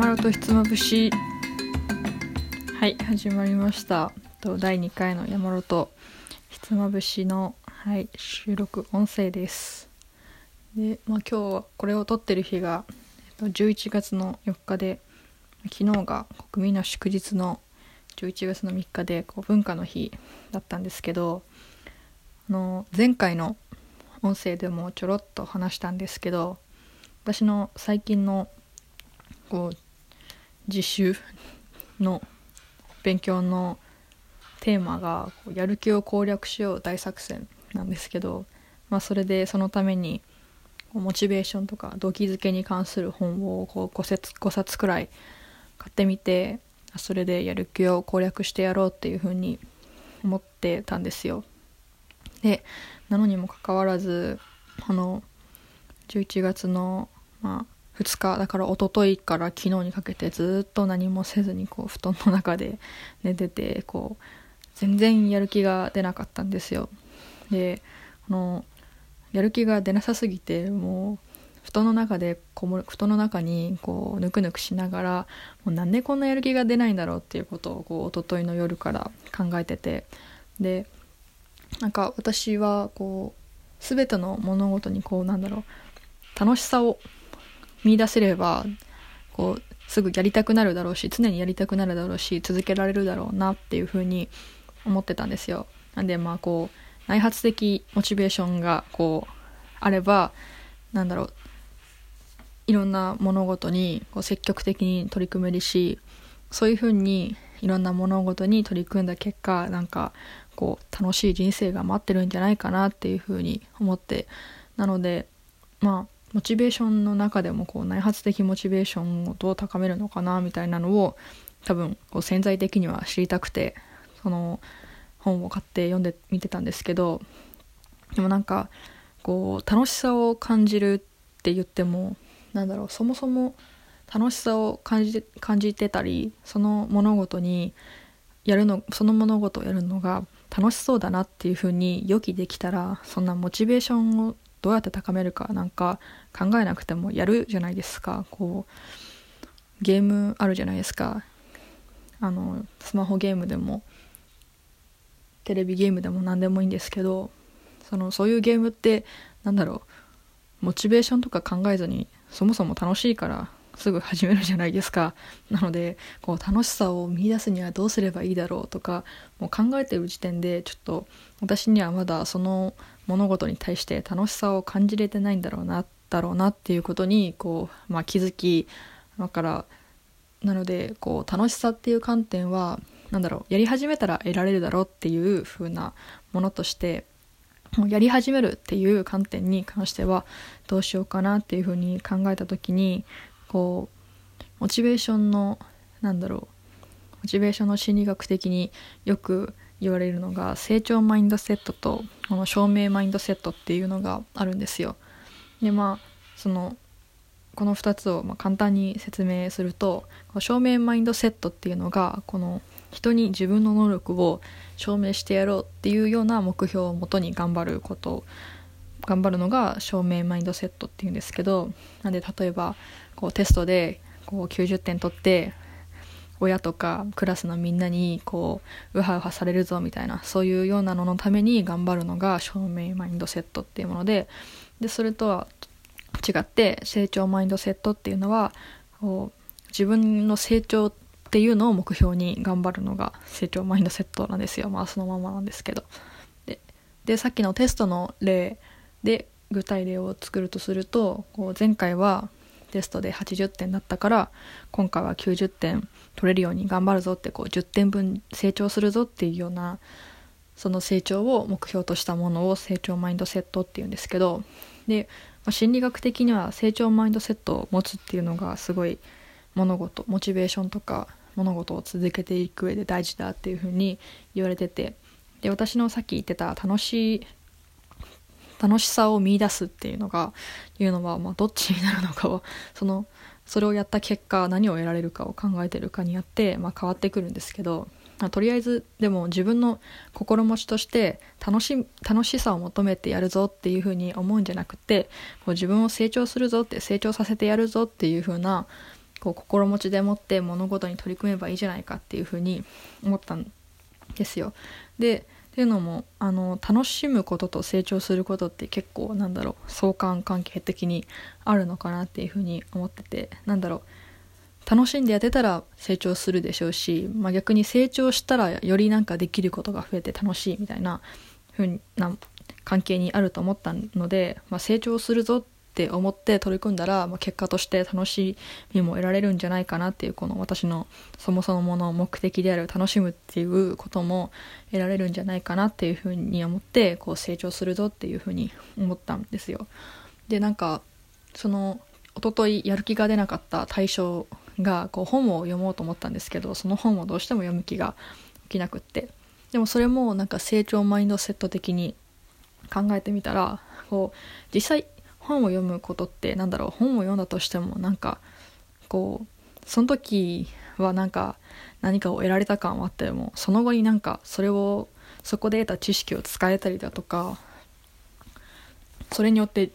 山とひつまぶし。はい始まりました。と第2回の山とひつまぶしの、はい、収録音声です。で、まあ、今日はこれを撮ってる日が、えっと、11月の4日で昨日が国民の祝日の11月の3日でこう文化の日だったんですけどあの前回の音声でもちょろっと話したんですけど私の最近のこう実習の勉強のテーマが「やる気を攻略しよう大作戦」なんですけど、まあ、それでそのためにモチベーションとか動機づけに関する本をこう 5, 冊5冊くらい買ってみてそれでやる気を攻略してやろうっていうふうに思ってたんですよ。でなのにもかかわらずあの11月の、まあ、2日だから一昨日から昨日にかけてずっと何もせずにこう布団の中で寝ててこう全然やる気が出なかったんですよ。であのやる気が出なさすぎてもう布団の中でこも布団の中にこうぬくぬくしながらもうなんでこんなやる気が出ないんだろうっていうことをこう一昨日の夜から考えててでなんか私はこう全ての物事にこうなんだろう楽しさを見出せればこうすぐやりたくなるだろうし常にやりたくなるだろうし続けられるだろうなっていうふうに思ってたんですよ。なんでまあこう内発的モチベーションがこうあればなんだろういろんな物事にこう積極的に取り組めるしそういうふうにいろんな物事に取り組んだ結果なんかこう楽しい人生が待ってるんじゃないかなっていうふうに思ってなのでまあモチベーションの中でもこう内発的モチベーションをどう高めるのかなみたいなのを多分こう潜在的には知りたくてその本を買って読んでみてたんですけどでもなんかこう楽しさを感じるって言ってもなんだろうそもそも楽しさを感じ感じてたりその物事にやるのその物事をやるのが楽しそうだなっていうふうに予期できたらそんなモチベーションをどうやって高めるかなんか考えなくてもやるじゃないですか。こうゲームあるじゃないですか。あのスマホゲームでもテレビゲームでも何でもいいんですけどそのそういうゲームってなんだろうモチベーションとか考えずにそもそも楽しいからすぐ始めるじゃないですか。なのでこう楽しさを見出すにはどうすればいいだろうとかもう考えてる時点でちょっと私にはまだその物事に対して楽しさを感じれてないんだろうなだろうなっていうことにこう、まあ、気づきだからなのでこう楽しさっていう観点は何だろうやり始めたら得られるだろうっていう風なものとしてやり始めるっていう観点に関してはどうしようかなっていうふうに考えた時にこうモチベーションのなんだろうモチベーションの心理学的によく言われるのが成長マインドセットとこの証明マインドセットっていうのがあるんですよ。でまあそのこの2つをま簡単に説明すると証明マインドセットっていうのがこの人に自分の能力を証明してやろうっていうような目標をもとに頑張ること頑張るのが証明マインドセットっていうんですけどなんで例えばこうテストでこう90点取って親とかクラスのみんなにこうウハウハされるぞみたいなそういうようなののために頑張るのが証明マインドセットっていうものででそれとは違って成長マインドセットっていうのはこう自分の成長っていうのを目標に頑張るのが成長マインドセットなんですよ。まあそのままなんですけど。ででさっきのテストの例で具体例を作るとするとこう前回はテストで80点だったから今回は90点取れるように頑張るぞってこう10点分成長するぞっていうようなその成長を目標としたものを成長マインドセットっていうんですけどで、まあ、心理学的には成長マインドセットを持つっていうのがすごい物事モチベーションとか物事を続けていく上で大事だっていうふうに言われててで私のさっき言ってた楽しい楽しさを見いだすっていうのがいうのは、まあ、どっちになるのかをそのそれをやった結果何を得られるかを考えてるかによって、まあ、変わってくるんですけど、まあ、とりあえずでも自分の心持ちとして楽し楽しさを求めてやるぞっていうふうに思うんじゃなくてこう自分を成長するぞって成長させてやるぞっていうふうなこう心持ちでもって物事に取り組めばいいじゃないかっていうふうに思ったんですよ。でっていうのもあの楽しむことと成長することって結構なんだろう相関関係的にあるのかなっていうふうに思っててなんだろう楽しんでやってたら成長するでしょうし、まあ、逆に成長したらよりなんかできることが増えて楽しいみたいな風な関係にあると思ったので、まあ、成長するぞってって思って取り組んだら、まあ、結果として楽しみも得られるんじゃないかなっていうこの私のそもそもの目的である楽しむっていうことも得られるんじゃないかなっていうふうに思ってこう成長するぞっていうふうに思ったんですよ。でなんかその一昨日やる気が出なかった対象がこう本を読もうと思ったんですけどその本をどうしても読む気が起きなくってでもそれもなんか成長マインドセット的に考えてみたらこう実際本を読むことってなんだろう本を読んだとしてもなんかこうその時はなんか何かを得られた感はあってもその後になんかそれをそこで得た知識を使えたりだとかそれによって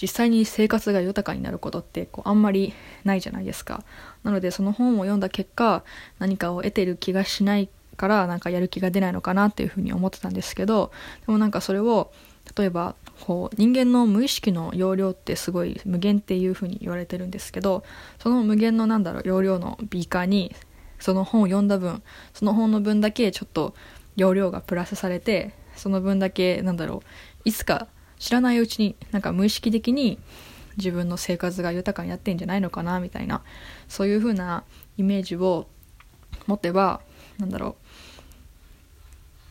実際に生活が豊かになることってこうあんまりないじゃないですか。なのでその本を読んだ結果何かを得てる気がしないからなんかやる気が出ないのかなっていうふうに思ってたんですけどでもなんかそれを例えばこう人間の無意識の容量ってすごい無限っていうふうに言われてるんですけどその無限のなんだろう容量のビーカーにその本を読んだ分その本の分だけちょっと容量がプラスされてその分だけなんだろういつか知らないうちになんか無意識的に自分の生活が豊かになってんじゃないのかなみたいなそういう風なイメージを持てばなんだろう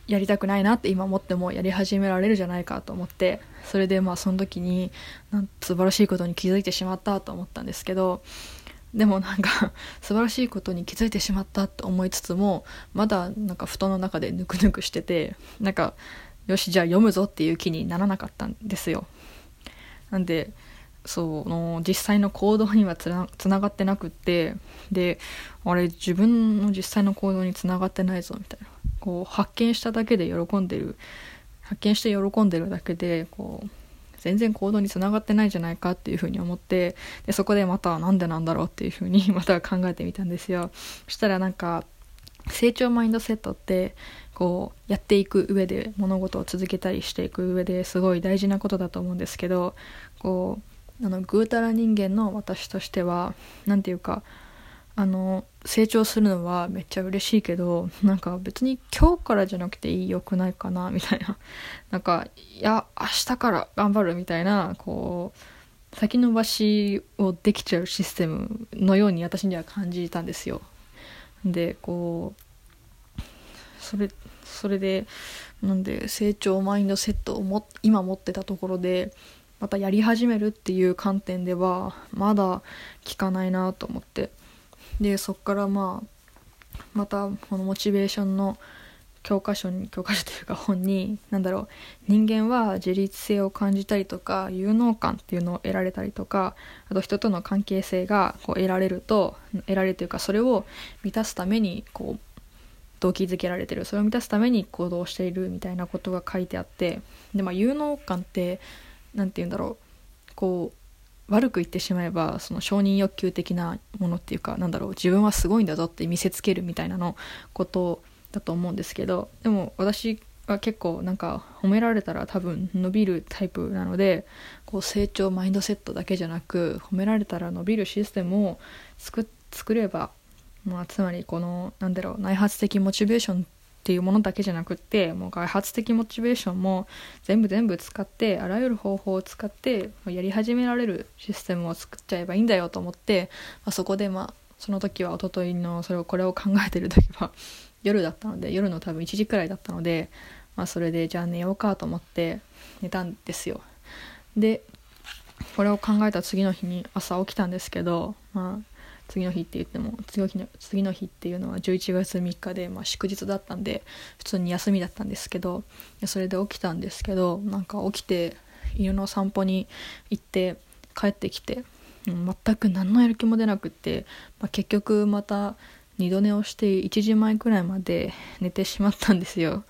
やりたくないなって今思ってもやり始められるじゃないかと思ってそれでまあその時になん素晴らしいことに気づいてしまったと思ったんですけどでもなんか 素晴らしいことに気づいてしまったと思いつつもまだなんか布団の中でぬくぬくしててなんかよしじゃあ読むぞっていう気にならなかったんですよ。なんでその実際の行動にはつなつながってなくってであれ自分の実際の行動につながってないぞみたいなこう発見しただけで喜んでる発見して喜んでるだけでこう全然行動につながってないじゃないかっていうふうに思ってでそこでまたなんでなんだろうっていうふうに また考えてみたんですよ。そしたらなんか成長マインドセットってこうやっていく上で物事を続けたりしていく上ですごい大事なことだと思うんですけどこうあのぐうたら人間の私としては何て言うかあの成長するのはめっちゃ嬉しいけど なんか別に今日からじゃなくていいよくないかなみたいな。なんかいや明日から頑張るみたいなこう先延ばしをできちゃうシステムのように私には感じたんですよ。でこうそれそれでなんで成長マインドセットをも今持ってたところでまたやり始めるっていう観点ではまだ効かないなと思って。でそっからまあまたこのモチベーションの教科書に教科書というか本に何だろう人間は自立性を感じたりとか有能感っていうのを得られたりとかあと人との関係性がこう得られると得られるというかそれを満たすためにこう動機づけられてる。それを満たすために行動しているみたいなことが書いてあってで、まあ、有能感って何て言うんだろうこう悪く言ってしまえばその承認欲求的なものっていうかなんだろう自分はすごいんだぞって見せつけるみたいなのことだと思うんですけどでも私は結構なんか褒められたら多分伸びるタイプなのでこう成長マインドセットだけじゃなく褒められたら伸びるシステムを作作れば、まあ、つまりこのなんだろう内発的モチベーションっていうものだけじゃなくってもう外発的モチベーションも全部全部使ってあらゆる方法を使ってやり始められるシステムを作っちゃえばいいんだよと思って、まあ、そこでまあその時は一昨日のそれをこれを考えてる時は 夜だったので夜の多分1時くらいだったので、まあ、それでじゃあ寝ようかと思って寝たんですよ。でこれを考えた次の日に朝起きたんですけどまあ次の日って言っても次の日の次の日っていうのは11月3日で、まあ、祝日だったんで普通に休みだったんですけどそれで起きたんですけどなんか起きて犬の散歩に行って帰ってきて、全く何のやる気も出なくって、まあ、結局また二度寝をして1時前くらいまで寝てしまったんですよ。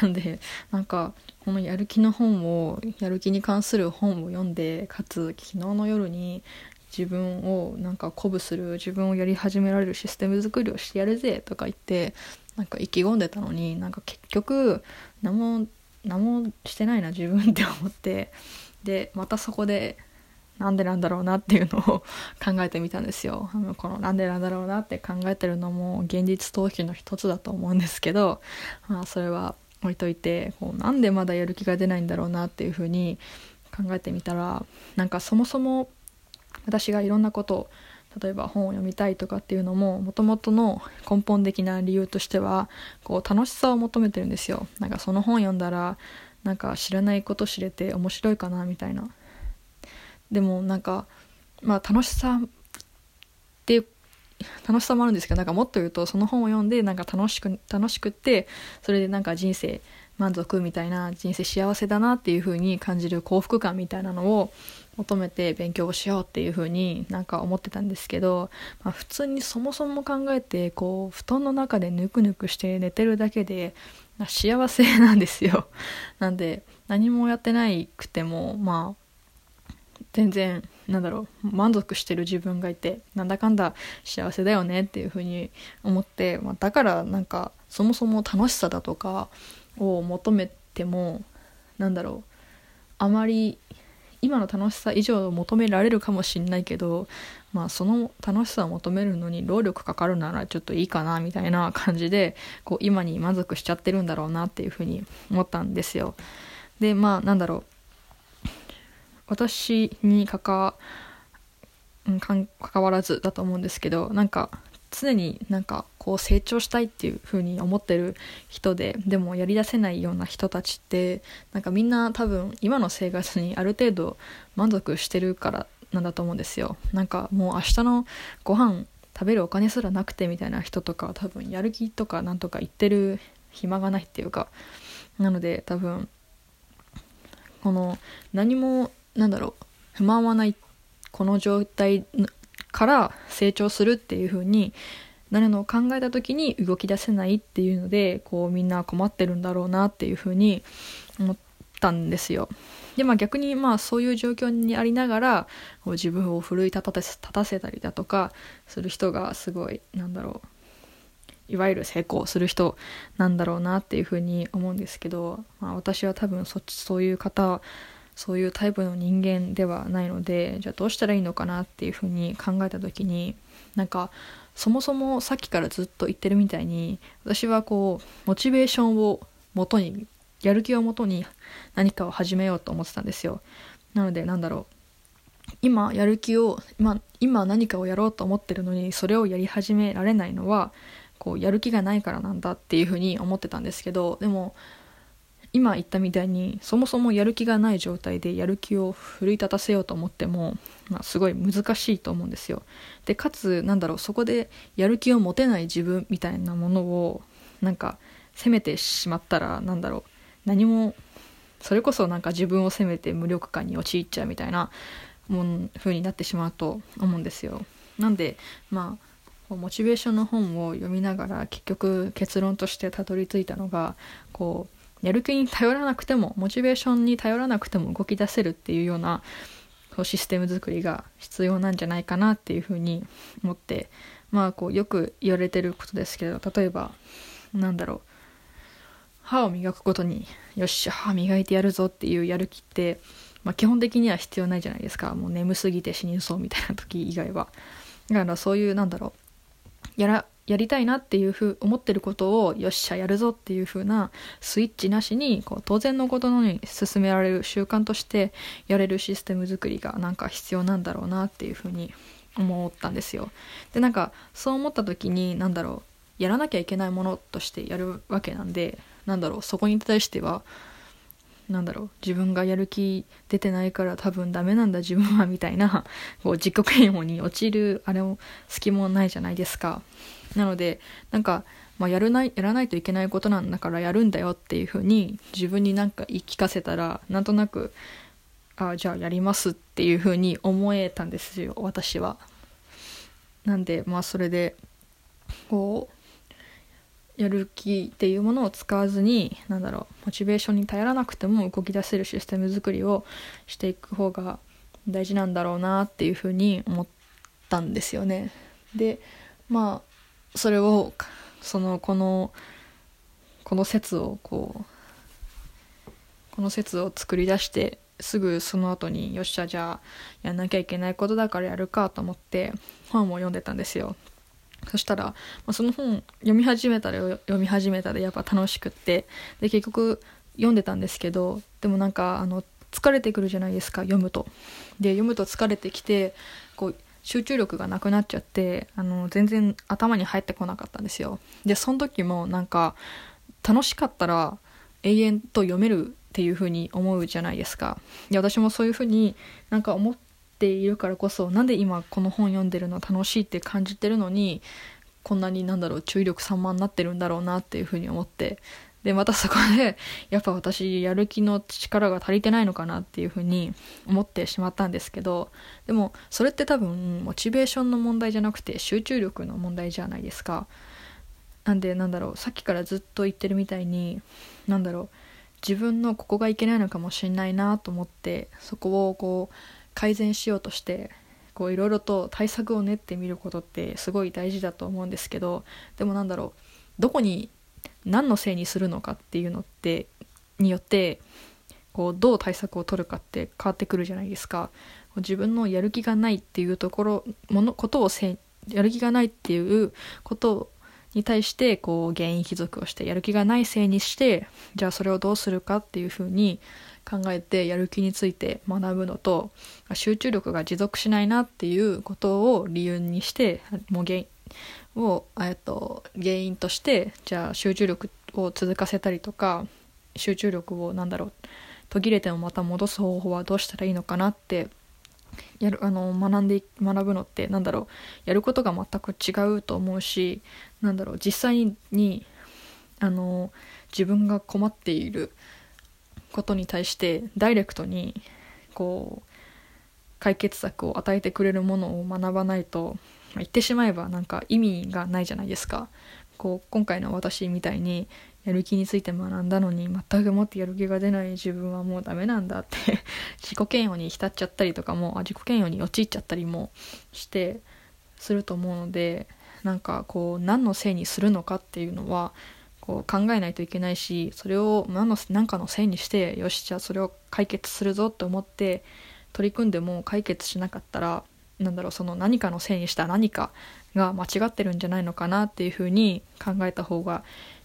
なんでなんかこのやる気の本をやる気に関する本を読んでかつ昨日の夜に自分をなんか鼓舞する自分をやり始められるシステム作りをしてやるぜとか言ってなんか意気込んでたのになんか結局何も何もしてないな自分って思ってでまたそこでなんでなんだろうなっていうのを 考えてみたんですよ。あのこのなんでなんだろうなって考えてるのも現実逃避の一つだと思うんですけど、まあ、それは置いといてこうなんでまだやる気が出ないんだろうなっていうふうに考えてみたらなんかそもそも私がいろんなことを例えば本を読みたいとかっていうのももともとの根本的な理由としてはこう楽しさを求めてるんですよ。なんかその本読んだらなんか知らないこと知れて面白いかなみたいな。でもなんかまあ楽しさって楽しさもあるんですけどなんかもっと言うとその本を読んでなんか楽しく楽しくってそれでなんか人生満足みたいな人生幸せだなっていう風に感じる幸福感みたいなのを求めて勉強をしようっていう風になんか思ってたんですけど、まあ、普通にそもそも考えてこう布団の中でぬくぬくして寝てるだけで幸せなんですよ。なんで何もやってないくてもまあ全然なんだろう満足してる自分がいてなんだかんだ幸せだよねっていう風に思って、まあ、だからなんかそもそも楽しさだとかを求めてもなんだろうあまり今の楽しさ以上求められるかもしんないけどまあその楽しさを求めるのに労力かかるならちょっといいかなみたいな感じでこう今に満足しちゃってるんだろうなっていうふうに思ったんですよ。でまあなんだろう私に関わらずだと思うんですけどなんか常になんかこう成長したいっていう風に思ってる人ででもやりだせないような人たちってなんかみんな多分今の生活にある程度満足してるからなんだと思うんですよ。なんかもう明日のご飯食べるお金すらなくてみたいな人とか多分やる気とかなんとか言ってる暇がないっていうか。なので多分この何もなんだろう不満はないこの状態から成長するっていう風になるのを考えた時に動き出せないっていうのでこうみんな困ってるんだろうなっていう風に思ったんですよ。でまあ逆にまあそういう状況にありながらこう自分を奮い立たせ立たせたりだとかする人がすごいなんだろういわゆる成功する人なんだろうなっていうふうに思うんですけど、まあ、私は多分そそういう方そういうタイプの人間ではないのでじゃあどうしたらいいのかなっていうふうに考えた時になんかそもそもさっきからずっと言ってるみたいに私はこうモチベーションをもとにやる気をもとに何かを始めようと思ってたんですよ。なのでなんだろう。今やる気を今今何かをやろうと思ってるのにそれをやり始められないのはこうやる気がないからなんだっていうふうに思ってたんですけどでも今言ったみたいにそもそもやる気がない状態でやる気を奮い立たせようと思っても、まあ、すごい難しいと思うんですよ。でかつなんだろうそこでやる気を持てない自分みたいなものをなんか責めてしまったらなんだろう何もそれこそなんか自分を責めて無力感に陥っちゃうみたいなもん風になってしまうと思うんですよ。なんでまあモチベーションの本を読みながら結局結論としてたどり着いたのがこうやる気に頼らなくてもモチベーションに頼らなくても動き出せるっていうようなこうシステム作りが必要なんじゃないかなっていうふうに思ってまあこうよく言われてることですけど例えばなんだろう。歯を磨くことによし歯磨いてやるぞっていうやる気って、まあ、基本的には必要ないじゃないですか。もう眠すぎて死にそうみたいな時以外は。だからそういうなんだろう。やらやりたいなっていうふう思ってることをよっしゃやるぞっていう風なスイッチなしにこう当然のことのように進められる習慣としてやれるシステム作りがなんか必要なんだろうなっていう風に思ったんですよ。でなんかそう思った時に何だろうやらなきゃいけないものとしてやるわけなんでなんだろうそこに対してはなんだろう自分がやる気出てないから多分ダメなんだ自分はみたいなこう自己嫌悪に陥るあれも隙もないじゃないですか。なのでなんか、まあ、やるないやらないといけないことなんだからやるんだよっていうふうに自分になんか言い聞かせたらなんとなくあじゃあやりますっていうふうに思えたんですよ私は。なんでまあそれでこうやる気っていうものを使わずに何だろうモチベーションに頼らなくても動き出せるシステム作りをしていく方が大事なんだろうなっていうふうに思ったんですよね。でまあそれをそのこのこの説をこうこの説を作り出してすぐその後によっしゃじゃあやんなきゃいけないことだからやるかと思って本を読んでたんですよ。そしたら、まあ、その本読み始めたら読み始めたでやっぱ楽しくってで結局読んでたんですけどでもなんかあの疲れてくるじゃないですか読むと。で読むと疲れてきてこう集中力がなくなっちゃってあの全然頭に入ってこなかったんですよ。でその時もなんか楽しかったら永遠と読めるっていう風に思うじゃないですか。で私もそういう風になんか思っているからこそなんで今この本読んでるの楽しいって感じてるのにこんなになんだろう注意力散漫になってるんだろうなっていう風に思ってでまたそこで やっぱ私やる気の力が足りてないのかなっていうふうに思ってしまったんですけどでもそれって多分モチベーションの問題じゃなくて集中力の問題じゃないですか。なんでなんだろうさっきからずっと言ってるみたいになんだろう自分のここがいけないのかもしれないなと思ってそこをこう改善しようとしてこういろいろと対策を練ってみることってすごい大事だと思うんですけどでもなんだろうどこに何のせいにするのかっていうのってによってこうどう対策を取るかって変わってくるじゃないですか。自分のやる気がないっていうところものことをせやる気がないっていうことに対してこう原因帰属をしてやる気がないせいにしてじゃあそれをどうするかっていうふうに考えてやる気について学ぶのと集中力が持続しないなっていうことを理由にしてもう原因を、っと、原因としてじゃあ集中力を続かせたりとか集中力をなんだろう途切れてもまた戻す方法はどうしたらいいのかなってやるあの学んで学ぶのってなんだろうやることが全く違うと思うしなんだろう実際にあの自分が困っていることに対してダイレクトにこう解決策を与えてくれるものを学ばないと言ってしまえばなんか意味がないじゃないですか。こう今回の私みたいにやる気について学んだのに全くもってやる気が出ない自分はもうダメなんだって 自己嫌悪に浸っちゃったりとかも自己嫌悪に陥っちゃったりもしてすると思うのでなんかこう何のせいにするのかっていうのはこう考えないといけないしそれを何の何かのせいにしてよしじゃあそれを解決するぞと思って取り組んでも解決しなかったらなんだろうその何かのせいにした何かが間違ってるんじゃないのかなっていうふうに考えた方が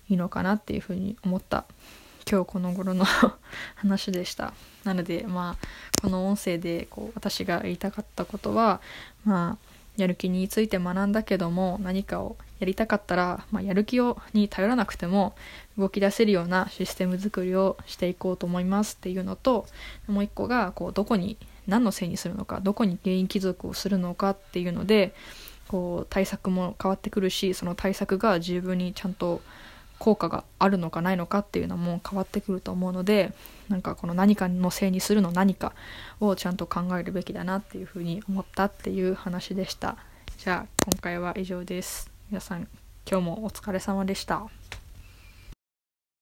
いいのかなっていうふうに思った。今日この頃の 話でした。なのでまあこの音声でこう私が言いたかったことはまあやる気について学んだけども何かをやりたかったら、まあ、やる気をに頼らなくても動き出せるようなシステム作りをしていこうと思いますっていうのともう一個がこうどこに何のせいにするのかどこに原因帰属をするのかっていうのでこう対策も変わってくるしその対策が十分にちゃんと効果があるのかないのかっていうのも変わってくると思うのでなんかこの何かのせいにするの何かをちゃんと考えるべきだなっていうふうに思ったっていう話でした。じゃあ今回は以上です。皆さん今日もお疲れ様でした。